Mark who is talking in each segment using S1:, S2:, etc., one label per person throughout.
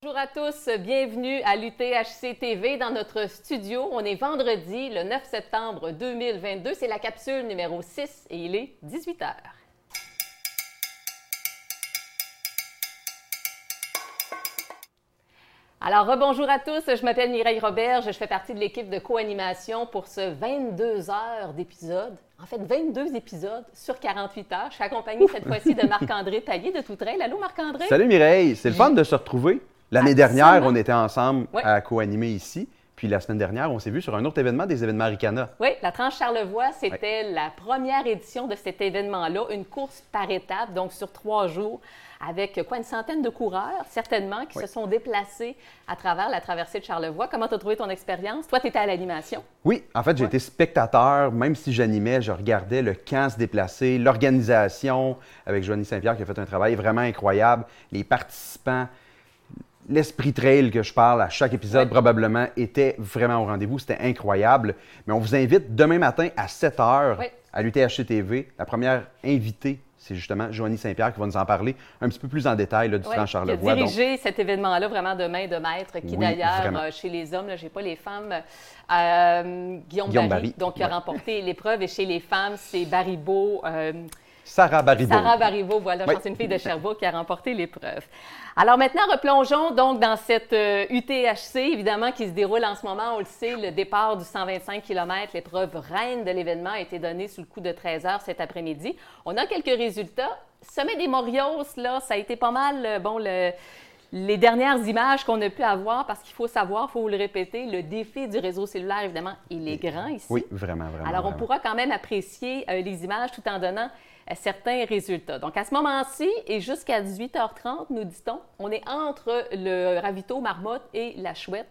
S1: Bonjour à tous, bienvenue à l'UTHC TV dans notre studio. On est vendredi, le 9 septembre 2022. C'est la capsule numéro 6 et il est 18 h. Alors, rebonjour à tous. Je m'appelle Mireille Robert. Je fais partie de l'équipe de co-animation pour ce 22 heures d'épisode. En fait, 22 épisodes sur 48 heures. Je suis accompagnée cette fois-ci de Marc-André Taillé de Toutrail. Allô, Marc-André?
S2: Salut Mireille. C'est le fun de se retrouver. L'année dernière, on était ensemble à co-animer ici. Puis la semaine dernière, on s'est vu sur un autre événement des événements Ricana.
S1: Oui, la tranche Charlevoix, c'était la première édition de cet événement-là, une course par étapes, donc sur trois jours, avec quoi, une centaine de coureurs, certainement, qui se sont déplacés à travers la traversée de Charlevoix. Comment tu as trouvé ton expérience? Toi, tu étais à l'animation.
S2: Oui, en fait, j'ai été spectateur. Même si j'animais, je regardais le camp se déplacer, l'organisation avec Joanie Saint-Pierre qui a fait un travail vraiment incroyable, les participants l'esprit trail que je parle à chaque épisode probablement était vraiment au rendez-vous. C'était incroyable. Mais on vous invite demain matin à 7 h à l'UTHC TV. La première invitée, c'est justement Joanie Saint-Pierre qui va nous en parler un petit peu plus en détail là, du
S1: oui,
S2: Charlevoix.
S1: Qui a dirigé cet événement-là vraiment de main de maître, qui d'ailleurs, euh, chez les hommes, je n'ai pas les femmes, euh, Guillaume, Barry, donc qui a remporté l'épreuve, et chez les femmes, c'est Baribeau. Euh,
S2: Sarah Baribeau.
S1: Sarah Baribeau, voilà, c'est une fille de Sherbrooke qui a remporté l'épreuve. Alors maintenant, replongeons donc dans cette UTHC, euh, évidemment, qui se déroule en ce moment. On le sait, le départ du 125 km, l'épreuve reine de l'événement, a été donnée sous le coup de 13 heures cet après-midi. On a quelques résultats. Sommet des Morios, là, ça a été pas mal, euh, bon, le les dernières images qu'on a pu avoir, parce qu'il faut savoir, il faut vous le répéter, le défi du réseau cellulaire, évidemment, il est grand ici.
S2: Oui, vraiment, vraiment.
S1: Alors,
S2: on
S1: pourra quand même apprécier euh, les images tout en donnant certains résultats. Donc, à ce moment-ci, et jusqu'à 18h30, nous dit-on, on est entre le ravito Marmotte et la Chouette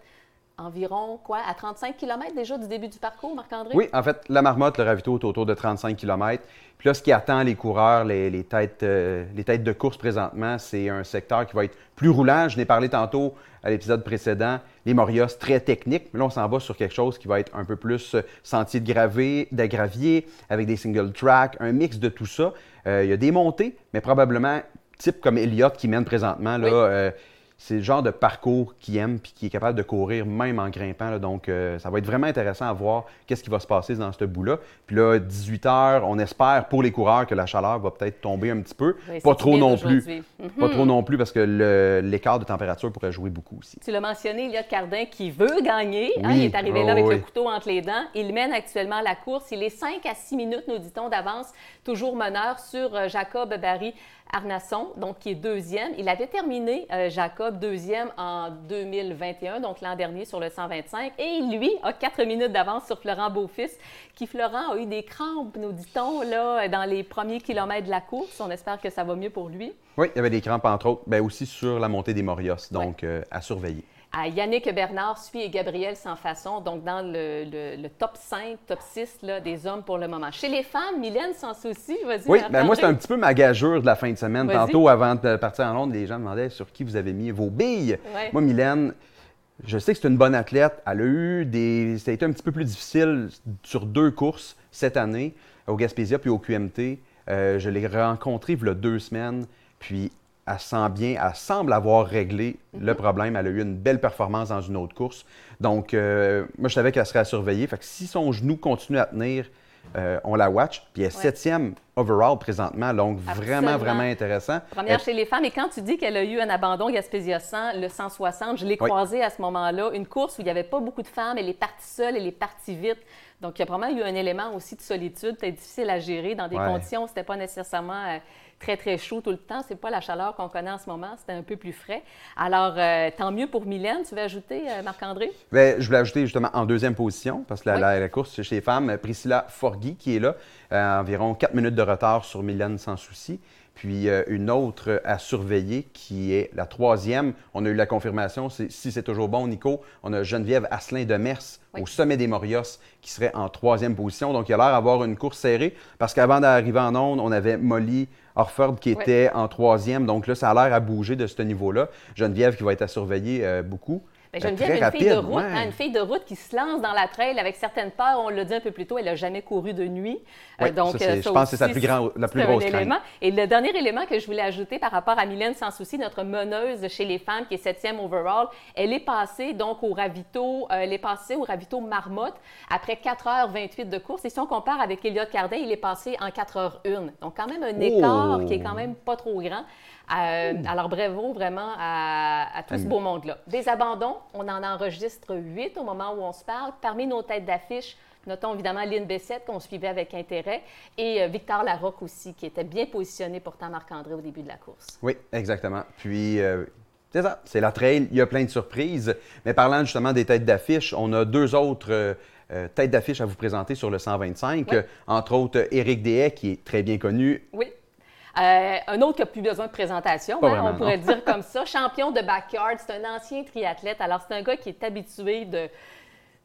S1: environ quoi, à 35 km déjà du début du parcours, Marc-André?
S2: Oui, en fait, la marmotte, le ravito est autour de 35 km. Puis là, ce qui attend les coureurs, les, têtes, euh, les têtes de course présentement, c'est un secteur qui va être plus roulant. Je n'ai parlé tantôt à l'épisode précédent, les Morios très techniques. Mais là, on s'en va sur quelque chose qui va être un peu plus euh, sentier de, gravé, de gravier, avec des single track, un mix de tout ça. Euh, il y a des montées, mais probablement type comme Elliott qui mène présentement. Là, c'est le genre de parcours qu'il aime puis qui est capable de courir même en grimpant. donc, euh, ça va être vraiment intéressant à voir qu'est-ce qui va se passer dans ce bout-là. Puis là, 18 heures, on espère pour les coureurs que la chaleur va peut-être tomber un petit peu. pas trop non plus. Pas trop non plus parce que l'écart de température pourrait jouer beaucoup aussi.
S1: Tu l'as mentionné, il y a Cardin qui veut gagner. Hein, il est arrivé là avec le couteau entre les dents. Il mène actuellement la course. Il est 5 à 6 minutes, nous dit-on, d'avance, toujours meneur sur euh, Jacob Barry Arnasson, donc qui est deuxième. Il avait terminé, euh, Jacob, deuxième en 2021, donc l'an dernier sur le 125. Et lui a quatre minutes d'avance sur Florent Beaufils, qui, Florent, a eu des crampes, nous dit-on, là, dans les premiers kilomètres de la course. On espère que ça va mieux pour lui.
S2: Oui, il y avait des crampes, entre autres, bien aussi sur la montée des Morios, donc euh, à surveiller.
S1: Yannick Bernard suit et Gabriel sans façon, donc dans le, top 5, top 6 là, des hommes pour le moment. Chez les femmes, Mylène sans souci, vas-y.
S2: Oui, ben moi, c'est un petit peu ma gageure de la fin de semaine. Tantôt, avant de partir en Londres, les gens me demandaient sur qui vous avez mis vos billes. Moi, Mylène, je sais que c'est une bonne athlète. Elle a eu des. Ça a été un petit peu plus difficile sur deux courses cette année, au Gaspésia puis au QMT. Euh, je l'ai rencontrée il y a deux semaines. Puis elle sent bien, elle semble avoir réglé le mhm. problème. Elle a eu une belle performance dans une autre course. Donc, euh, moi, je savais qu'elle serait à surveiller. Fait que si son genou continue à tenir, euh, on la watch. Puis elle est septième overall présentement, donc vraiment, vraiment intéressant.
S1: Première chez les femmes. Et quand tu dis qu'elle a eu un abandon Gaspésia 100, le 160, je l'ai croisée à ce moment-là. Une course où il n'y avait pas beaucoup de femmes. Elle est partie seule, elle est partie vite. Donc, il y a vraiment eu un élément aussi de solitude, peut-être difficile à gérer dans des conditions où ce n'était pas nécessairement... Euh, très, très chaud tout le temps. C'est pas la chaleur qu'on connaît en ce moment, c'était un peu plus frais. Alors, euh, tant mieux pour Mylène. Tu veux ajouter, euh, Marc-André?
S2: Bien, je voulais ajouter justement en deuxième position, parce que la, course chez les femmes, Priscilla Forgui qui est là, euh, environ 4 minutes de retard sur Mylène sans souci. Puis une autre à surveiller qui est la troisième. On a eu la confirmation, si c'est toujours bon, Nico, on a Geneviève Asselin de Mers au sommet des Morios qui serait en troisième position. Donc il a l'air d'avoir une course serrée parce qu'avant d'arriver en onde, on avait Molly Orford qui était en troisième. Donc là, ça a l'air à bouger de ce niveau-là. Geneviève qui va être à surveiller euh, beaucoup.
S1: Ben, Geneviève, une fille de route, hein, une fille de route qui se lance dans la trail avec certaines peurs. On l'a dit un peu plus tôt, elle n'a jamais couru de nuit.
S2: Euh, donc, ça, je pense que c'est plus la plus grosse élément.
S1: Et le dernier élément que je voulais ajouter par rapport à Mylène Sans Souci, notre meneuse chez les femmes qui est septième overall, elle est passée donc au ravito, euh, elle est passée au ravito Marmotte après 4h28 de course. Et si on compare avec Elliot Cardin, il est passé en 4h01. Donc quand même un écart qui est quand oh! même pas trop grand. Euh, alors, bravo vraiment à, tout ce beau monde-là. Des abandons, on en enregistre huit au moment où on se parle. Parmi nos têtes d'affiche, notons évidemment Lynn Bessette, qu'on suivait avec intérêt, et euh, Victor Larocque aussi, qui était bien positionné pourtant Marc-André au début de la course.
S2: Oui, exactement. Puis, euh, c'est ça, c'est la trail, il y a plein de surprises. Mais parlant justement des têtes d'affiche, on a deux autres. têtes d'affiche à vous présenter sur le 125, entre autres Éric Dehaye, qui est très bien connu.
S1: Oui. Euh, un autre qui n'a plus besoin de présentation, hein, on pourrait dire comme ça. Champion de backyard, c'est un ancien triathlète. Alors, c'est un gars qui est habitué de,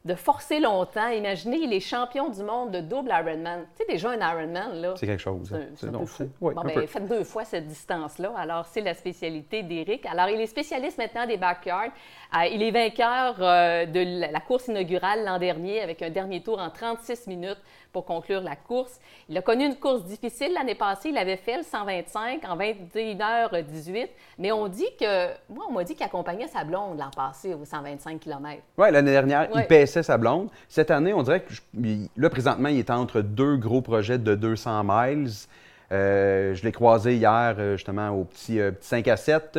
S1: de forcer longtemps. Imaginez, il est champion du monde de double Ironman. Tu sais, déjà un Ironman, là.
S2: C'est quelque chose.
S1: C'est un, peu fou. bon, ben, faites deux fois cette distance-là. Alors, c'est la spécialité d'Éric. Alors, il est spécialiste maintenant des backyards. Euh, il est vainqueur euh, de la course inaugurale l'an dernier avec un dernier tour en 36 minutes pour conclure la course. Il a connu une course difficile l'année passée. Il avait fait le 125 en 21h18. Mais on dit que, moi, on m'a dit qu'il accompagnait sa blonde l'an passé au 125 km.
S2: Oui, l'année dernière, il paissait sa blonde. Cette année, on dirait que, là, présentement, il est entre deux gros projets de 200 miles. Euh, je l'ai croisé hier, justement, au petit, petit 5 à 7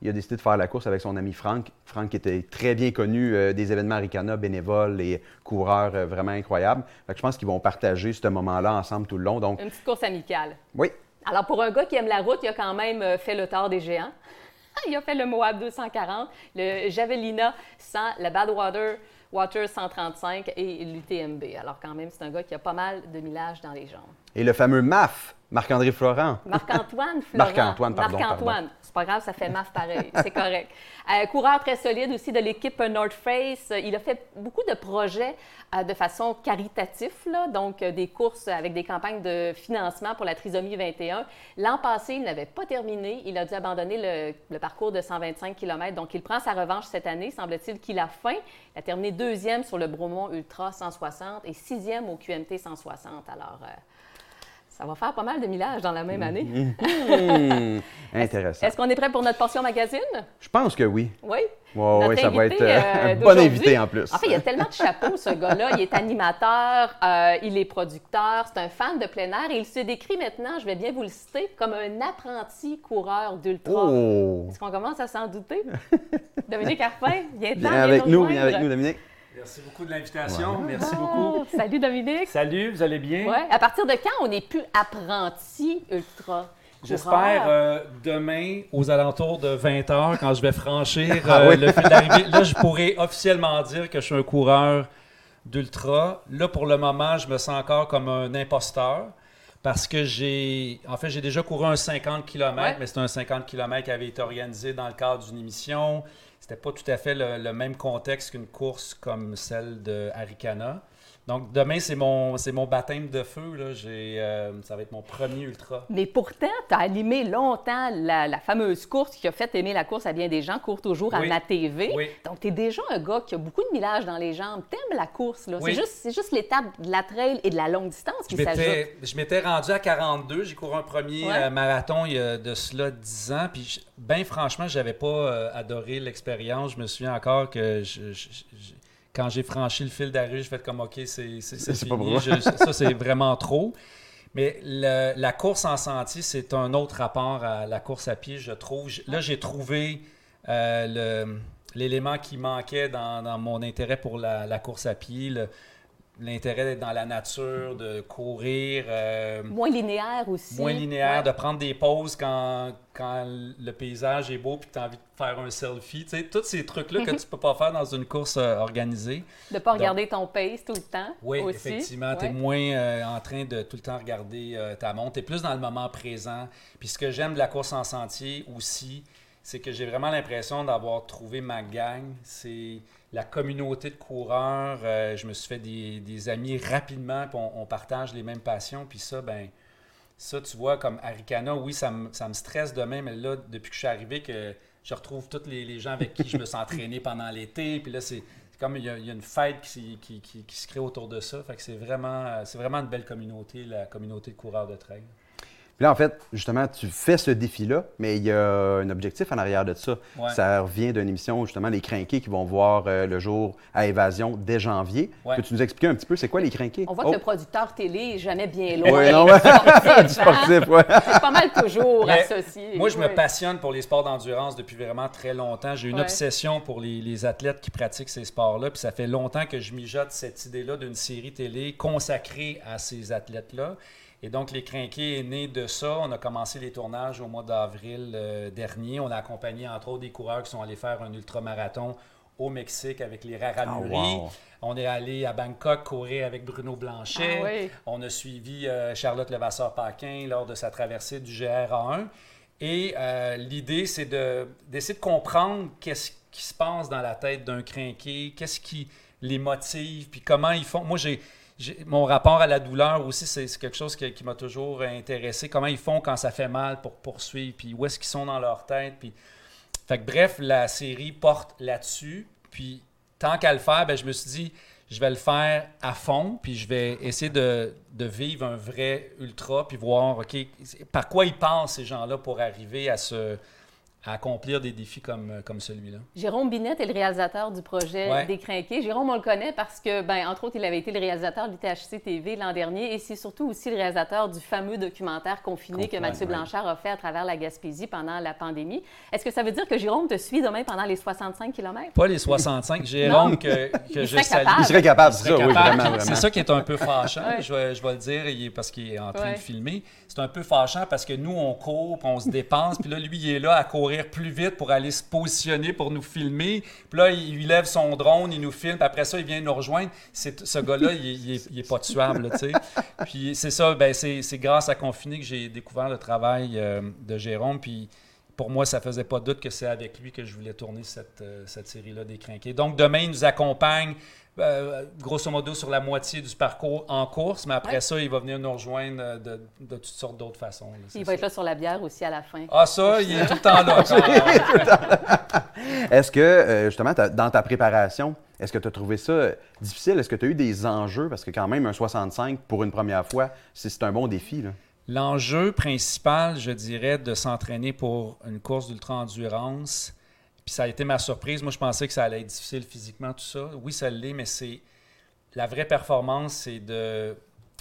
S2: il a décidé de faire la course avec son ami Franck. Franck était très bien connu euh, des événements Aricana, bénévole et coureur euh, vraiment incroyable. je pense qu'ils vont partager ce moment-là ensemble tout le long. Donc...
S1: Une petite course amicale.
S2: Oui.
S1: Alors, pour un gars qui aime la route, il a quand même euh, fait le tort des géants. il a fait le Moab 240, le Javelina 100, le Badwater Water 135 et l'UTMB. Alors, quand même, c'est un gars qui a pas mal de millage dans les jambes.
S2: Et le fameux MAF, Marc-André Florent.
S1: Marc-Antoine Florent.
S2: Marc-Antoine, pardon.
S1: Marc-Antoine. C'est pas grave, ça fait MAF pareil. C'est correct. Euh, coureur très solide aussi de l'équipe North Face. Il a fait beaucoup de projets euh, de façon caritative, là, donc euh, des courses avec des campagnes de financement pour la trisomie 21. L'an passé, il n'avait pas terminé. Il a dû abandonner le, le, parcours de 125 km. Donc, il prend sa revanche cette année. Semble-t-il qu'il a faim. Il a terminé deuxième sur le Bromont Ultra 160 et sixième au QMT 160. Alors, ça va faire pas mal de millages dans la même année.
S2: Mmh. Intéressant.
S1: Est-ce qu'on est prêt pour notre portion magazine?
S2: Je pense que oui.
S1: Oui.
S2: oui, ça va être euh, un bon invité en plus.
S1: En fait, il y a tellement de chapeaux, ce gars-là. Il est animateur, euh, il est producteur, c'est un fan de plein air et il se décrit maintenant, je vais bien vous le citer, comme un apprenti coureur d'ultra. Oh. Est-ce qu'on commence à s'en douter? Dominique Arpin, viens,
S2: viens avec nous, viens avec nous, Dominique.
S3: Merci beaucoup de l'invitation. Merci beaucoup.
S1: Salut Dominique.
S3: Salut, vous allez bien?
S1: Ouais. À partir de quand on n'est plus apprenti ultra?
S3: J'espère euh, demain, aux alentours de 20 h, quand je vais franchir ah euh, le fil d'arrivée, là, je pourrais officiellement dire que je suis un coureur d'ultra. Là, pour le moment, je me sens encore comme un imposteur parce que j'ai. En fait, j'ai déjà couru un 50 km, mais c'est un 50 km qui avait été organisé dans le cadre d'une émission c'était pas tout à fait le, même contexte qu'une course comme celle de Arikana. Donc, demain, c'est mon, c'est mon baptême de feu. Là. J'ai, euh, ça va être mon premier ultra.
S1: Mais pourtant, tu as animé longtemps la, fameuse course qui a fait aimer la course à bien des gens, court toujours à ma TV. Donc, tu es déjà un gars qui a beaucoup de millage dans les jambes. Tu aimes la course. Là. C'est, juste, c'est juste l'étape de la trail et de la longue distance qui s'ajoute.
S3: Je m'étais rendu à 42. J'ai couru un premier euh, marathon il y a de cela 10 ans. Puis, bien franchement, j'avais pas euh, adoré l'expérience. Je me souviens encore que je quand j'ai franchi le fil d'arrivée, je fais comme OK, c'est fini. ça, c'est vraiment trop. Mais la course en sentier, c'est un autre rapport à la course à pied, je trouve. Là, j'ai trouvé euh, l'élément qui manquait dans, mon intérêt pour la, course à pied l'intérêt d'être dans la nature, de courir.
S1: Euh, moins linéaire aussi.
S3: Moins linéaire, de prendre des pauses quand, quand le paysage est beau puis tu as envie de faire un selfie. Tu sais, tous ces trucs-là que tu peux pas faire dans une course euh, organisée.
S1: De ne pas regarder ton pace tout le temps.
S3: Oui, effectivement. Tu es moins euh, en train de tout le temps regarder ta montre. Tu es plus dans le moment présent. Puis ce que j'aime de la course en sentier aussi, c'est que j'ai vraiment l'impression d'avoir trouvé ma gang. C'est la communauté de coureurs. Euh, je me suis fait des, amis rapidement, puis on, partage les mêmes passions. Puis ça, ben ça, tu vois, comme Arikana, oui, ça me, ça me stresse demain, mais là, depuis que je suis arrivé, que je retrouve tous les, gens avec qui je me suis entraîné pendant l'été. Puis là, c'est comme il y, a, une fête qui, qui, se crée autour de ça. Fait c'est vraiment, c'est vraiment une belle communauté, la communauté de coureurs de trail.
S2: Puis là, en fait, justement, tu fais ce défi-là, mais il y a un objectif en arrière de ça. Ça revient d'une émission, justement, les crinqués qui vont voir euh, le jour à Évasion dès janvier. Peux-tu nous expliquer un petit peu, c'est quoi les crinqués?
S1: On voit que le oh. producteur télé n'est jamais bien loin.
S2: Oui, non,
S1: sportif, sportif C'est pas mal toujours associé.
S3: Moi, je me passionne pour les sports d'endurance depuis vraiment très longtemps. J'ai une obsession pour les, les, athlètes qui pratiquent ces sports-là. Puis ça fait longtemps que je mijote cette idée-là d'une série télé consacrée à ces athlètes-là. Et donc, Les Crinqués est né de ça. On a commencé les tournages au mois d'avril euh, dernier. On a accompagné, entre autres, des coureurs qui sont allés faire un ultramarathon au Mexique avec les Raramuri. Ah, On est allé à Bangkok courir avec Bruno Blanchet. Ah, On a suivi euh, Charlotte Levasseur-Paquin lors de sa traversée du GRA1. Et euh, l'idée, c'est d'essayer de, comprendre qu'est-ce qui se passe dans la tête d'un crinqué, qu'est-ce qui les motive, puis comment ils font. Moi, j'ai mon rapport à la douleur aussi, c'est quelque chose qui, m'a toujours intéressé. Comment ils font quand ça fait mal pour poursuivre, puis où est-ce qu'ils sont dans leur tête. Puis... Fait que, bref, la série porte là-dessus. Puis tant qu'à le faire, ben, je me suis dit, je vais le faire à fond, puis je vais essayer de, de vivre un vrai ultra, puis voir, OK, par quoi ils pensent ces gens-là pour arriver à ce à accomplir des défis comme, euh, comme celui-là.
S1: Jérôme Binette est le réalisateur du projet Décrinqué. Jérôme, on le connaît parce que, ben, entre autres, il avait été le réalisateur de l'ITHC TV l'an dernier et c'est surtout aussi le réalisateur du fameux documentaire Confiné que Mathieu Blanchard a fait à travers la Gaspésie pendant la pandémie. Est-ce que ça veut dire que Jérôme te suit demain pendant les 65 km?
S3: Pas les 65. Jérôme, que, que je salue.
S2: Il serait capable, c'est ça, oui, vraiment.
S3: C'est ça qui est un peu fâchant, je, vais, je, vais, le dire, parce qu'il est en train de filmer. C'est un peu fâchant parce que nous, on court, on se dépense, puis là, lui, il est là à courir plus vite pour aller se positionner pour nous filmer. Puis là, il, lève son drone, il nous filme, puis après ça, il vient nous rejoindre. Ce gars-là, il, il, est, pas tuable, tu sais. Puis c'est ça, ben, c'est grâce à Confiné que j'ai découvert le travail euh, de Jérôme, puis pour moi, ça faisait pas doute que c'est avec lui que je voulais tourner cette, euh, cette série-là des Crinqués. Donc, demain, il nous accompagne euh, grosso modo sur la moitié du parcours en course, mais après ça, il va venir nous rejoindre euh, de, de toutes sortes d'autres façons.
S1: il va être là sur la bière aussi à la fin.
S3: Ah, ça, il est tout le temps là.
S2: est-ce que, justement, dans ta préparation, est-ce que tu as trouvé ça difficile? Est-ce que tu as eu des enjeux? Parce que quand même, un 65 pour une première fois, c'est un bon défi.
S3: L'enjeu principal, je dirais, de s'entraîner pour une course d'ultra-endurance, puis ça a été ma surprise. Moi, je pensais que ça allait être difficile physiquement, tout ça. Oui, ça l'est, mais c'est la vraie performance, c'est de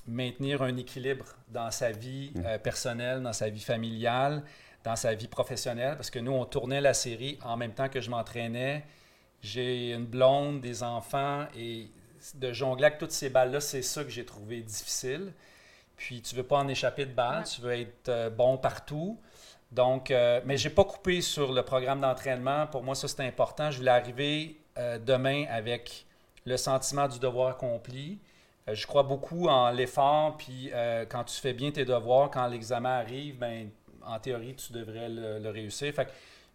S3: maintenir un équilibre dans sa vie mmh. euh, personnelle, dans sa vie familiale, dans sa vie professionnelle. Parce que nous, on tournait la série en même temps que je m'entraînais. J'ai une blonde, des enfants, et de jongler avec toutes ces balles-là, c'est ça que j'ai trouvé difficile. Puis tu veux pas en échapper de balles, tu veux être euh, bon partout. Donc, euh, mais je n'ai pas coupé sur le programme d'entraînement. Pour moi, ça, c'est important. Je voulais arriver euh, demain avec le sentiment du devoir accompli. Euh, je crois beaucoup en l'effort, puis quand tu fais bien tes devoirs, quand l'examen arrive, ben, en théorie, tu devrais le, réussir. Fait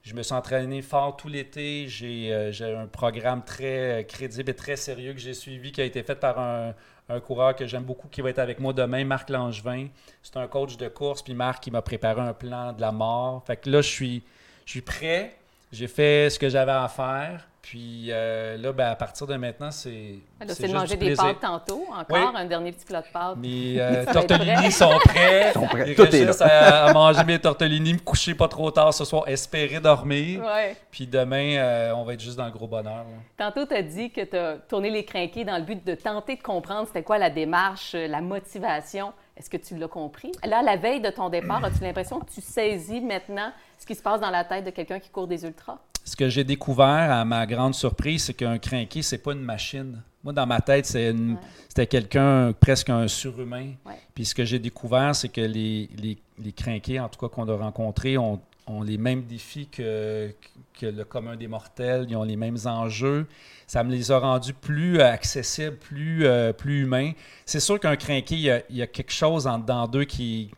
S3: je me suis entraîné fort tout l'été. J'ai un programme très crédible et très sérieux que j'ai suivi, qui a été fait par un, un coureur que j'aime beaucoup qui va être avec moi demain, Marc Langevin. C'est un coach de course, puis Marc, il m'a préparé un plan de la mort. Fait que là, je suis, je suis prêt. J'ai fait ce que j'avais à faire. Puis euh, là, ben, à partir de maintenant, c'est.
S1: C'est de manger des pâtes tantôt, encore, un dernier petit plat de pâtes.
S3: Mes euh, tortellini sont prêts. sont prêts. Tout est là. à, manger mes tortellini, me coucher pas trop tard ce soir, espérer dormir. Puis demain, euh, on va être juste dans le gros bonheur.
S1: Tantôt, tu as dit que tu as tourné les crinqués dans le but de tenter de comprendre c'était quoi la démarche, la motivation. Est-ce que tu l'as compris? Là, la veille de ton départ, as-tu l'impression que tu saisis maintenant ce qui se passe dans la tête de quelqu'un qui court des ultras?
S3: Ce que j'ai découvert à ma grande surprise, c'est qu'un crinqué, c'est pas une machine. Moi, dans ma tête, c'était quelqu'un, presque un surhumain. Puis ce que j'ai découvert, c'est que les, les, les crinqués, en tout cas qu'on a rencontrés, ont, ont, les mêmes défis que, que, le commun des mortels. Ils ont les mêmes enjeux. Ça me les a rendus plus accessibles, plus, euh, plus humains. C'est sûr qu'un crinqué, il y, a, quelque chose en dedans d'eux qui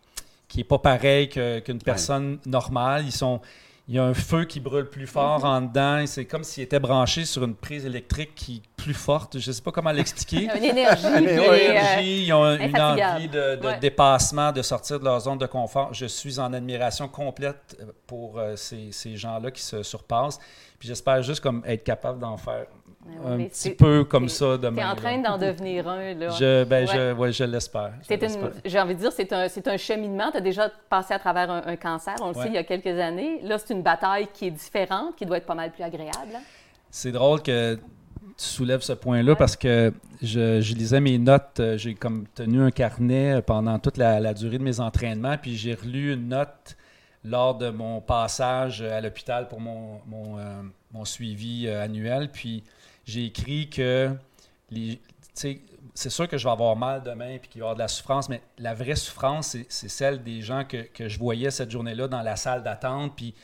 S3: qui n'est pas pareil qu'une personne normale. Ils sont il y a un feu qui brûle plus fort en dedans. C'est comme s'il était branché sur une prise électrique qui plus forte. Je ne sais pas comment l'expliquer.
S1: une énergie. une
S3: énergie, ils ont une envie de, dépassement, de sortir de leur zone de confort. Je suis en admiration complète pour ces, ces gens-là qui se surpassent. Puis j'espère juste comme être capable d'en faire un petit peu comme ça demain.
S1: Tu es en train d'en devenir un, là.
S3: Je, ben, je, je l'espère.
S1: J'ai envie de dire, c'est un, un, cheminement. Tu as déjà passé à travers un, cancer, on le sait, il y a quelques années. Là, c'est une bataille qui est différente, qui doit être pas mal plus agréable. Hein?
S3: C'est drôle que tu soulèves ce point-là parce que je, je, lisais mes notes. Euh, j'ai comme tenu un carnet pendant toute la, durée de mes entraînements, puis j'ai relu une note lors de mon passage à l'hôpital pour mon, mon, euh, mon suivi euh, annuel. Puis j'ai écrit que c'est sûr que je vais avoir mal demain puis qu'il va y avoir de la souffrance, mais la vraie souffrance, c'est celle des gens que, que je voyais cette journée-là dans la salle d'attente. Puis,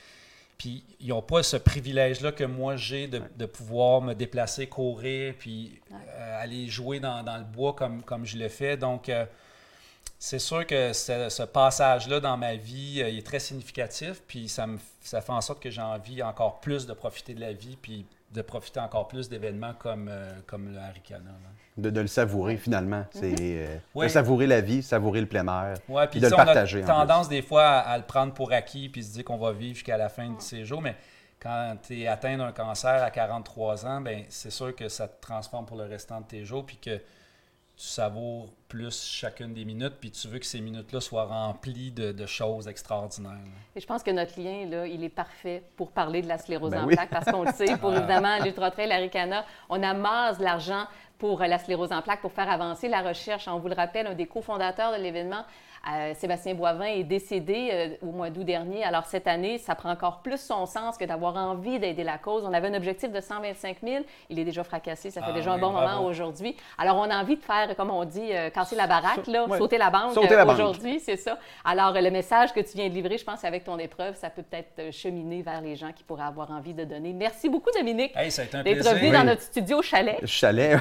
S3: puis ils n'ont pas ce privilège-là que moi j'ai de, de, pouvoir me déplacer, courir, puis euh, aller jouer dans, dans, le bois comme, comme je le fais. Donc, euh, c'est sûr que ce, passage-là dans ma vie euh, est très significatif, puis ça, me, ça fait en sorte que j'ai envie encore plus de profiter de la vie, puis de profiter encore plus d'événements comme, euh, comme le Haricana.
S2: De, de, le savourer finalement. C'est euh, de savourer la vie, savourer le plein air.
S3: Ouais, puis de le partager. On a tendance des fois à, le prendre pour acquis puis se dire qu'on va vivre jusqu'à la fin de ses jours. Mais quand tu es atteint d'un cancer à 43 ans, ben c'est sûr que ça te transforme pour le restant de tes jours. Puis que tu savoures plus chacune des minutes, puis tu veux que ces minutes-là soient remplies de, choses extraordinaires.
S1: Et je pense que notre lien, là, il est parfait pour parler de la sclérose ben en plaques, parce qu'on le sait, pour évidemment l'Ultra Trail, l'Aricana, on amasse l'argent pour la sclérose en plaques, pour faire avancer la recherche. On vous le rappelle, un des cofondateurs de l'événement, euh, Sébastien Boivin est décédé euh, au mois d'août dernier. Alors cette année, ça prend encore plus son sens que d'avoir envie d'aider la cause. On avait un objectif de 125 000. Il est déjà fracassé. Ça fait ah déjà un bon moment aujourd'hui. Alors on a envie de faire, comme on dit, euh, casser la baraque, là, sauter la banque aujourd'hui, c'est ça. Alors le message que tu viens de livrer, je pense avec ton épreuve, ça peut peut-être cheminer vers les gens qui pourraient avoir envie de donner. Merci beaucoup, Dominique, d'être venu dans notre studio chalet.
S2: Chalet.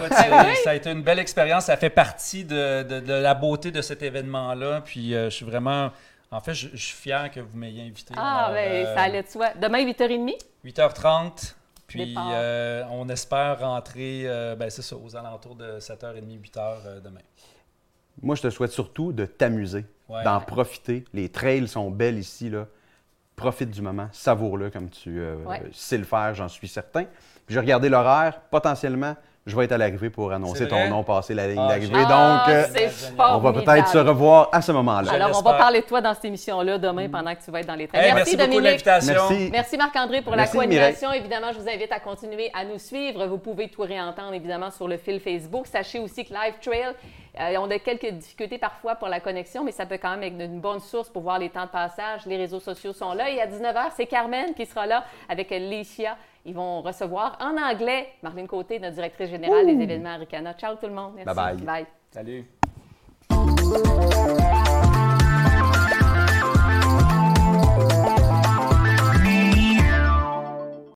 S3: Ça a été une belle expérience. Ça fait partie de, de la beauté de cet événement-là. Puis euh, je suis vraiment. En fait, je, suis fier que vous m'ayez invité.
S1: Ah, ben, ça allait de soi. Demain, 8h30?
S3: 8h30. Puis euh, on espère rentrer, euh, ben, c'est ça, aux alentours de 7h30, 8h demain.
S2: Moi, je te souhaite surtout de t'amuser, d'en profiter. Les trails sont belles ici. Là. Profite du moment, savoure-le comme tu sais le faire, j'en suis certain. Puis j'ai regardé l'horaire, potentiellement, je vais être à l'arrivée pour annoncer ton nom passer la ligne ah, d'arrivée.
S1: Donc, euh,
S2: on va peut-être se revoir à ce moment-là.
S1: Alors, on va parler de toi dans cette émission-là demain mm. pendant que tu vas être dans les trains.
S3: merci, Dominique.
S1: Merci. merci Marc-André pour la coordination. Évidemment, je vous invite à continuer à nous suivre. Vous pouvez tout réentendre, évidemment, sur le fil Facebook. Sachez aussi que Live Trail, euh, on a quelques difficultés parfois pour la connexion, mais ça peut quand même être une bonne source pour voir les temps de passage. Les réseaux sociaux sont là. Et à 19h, c'est Carmen qui sera là avec Licia ils vont recevoir en anglais Marlène Côté, notre directrice générale des événements Aricana. Ciao tout le monde. Merci.
S2: Bye bye.
S1: Bye.
S3: Salut.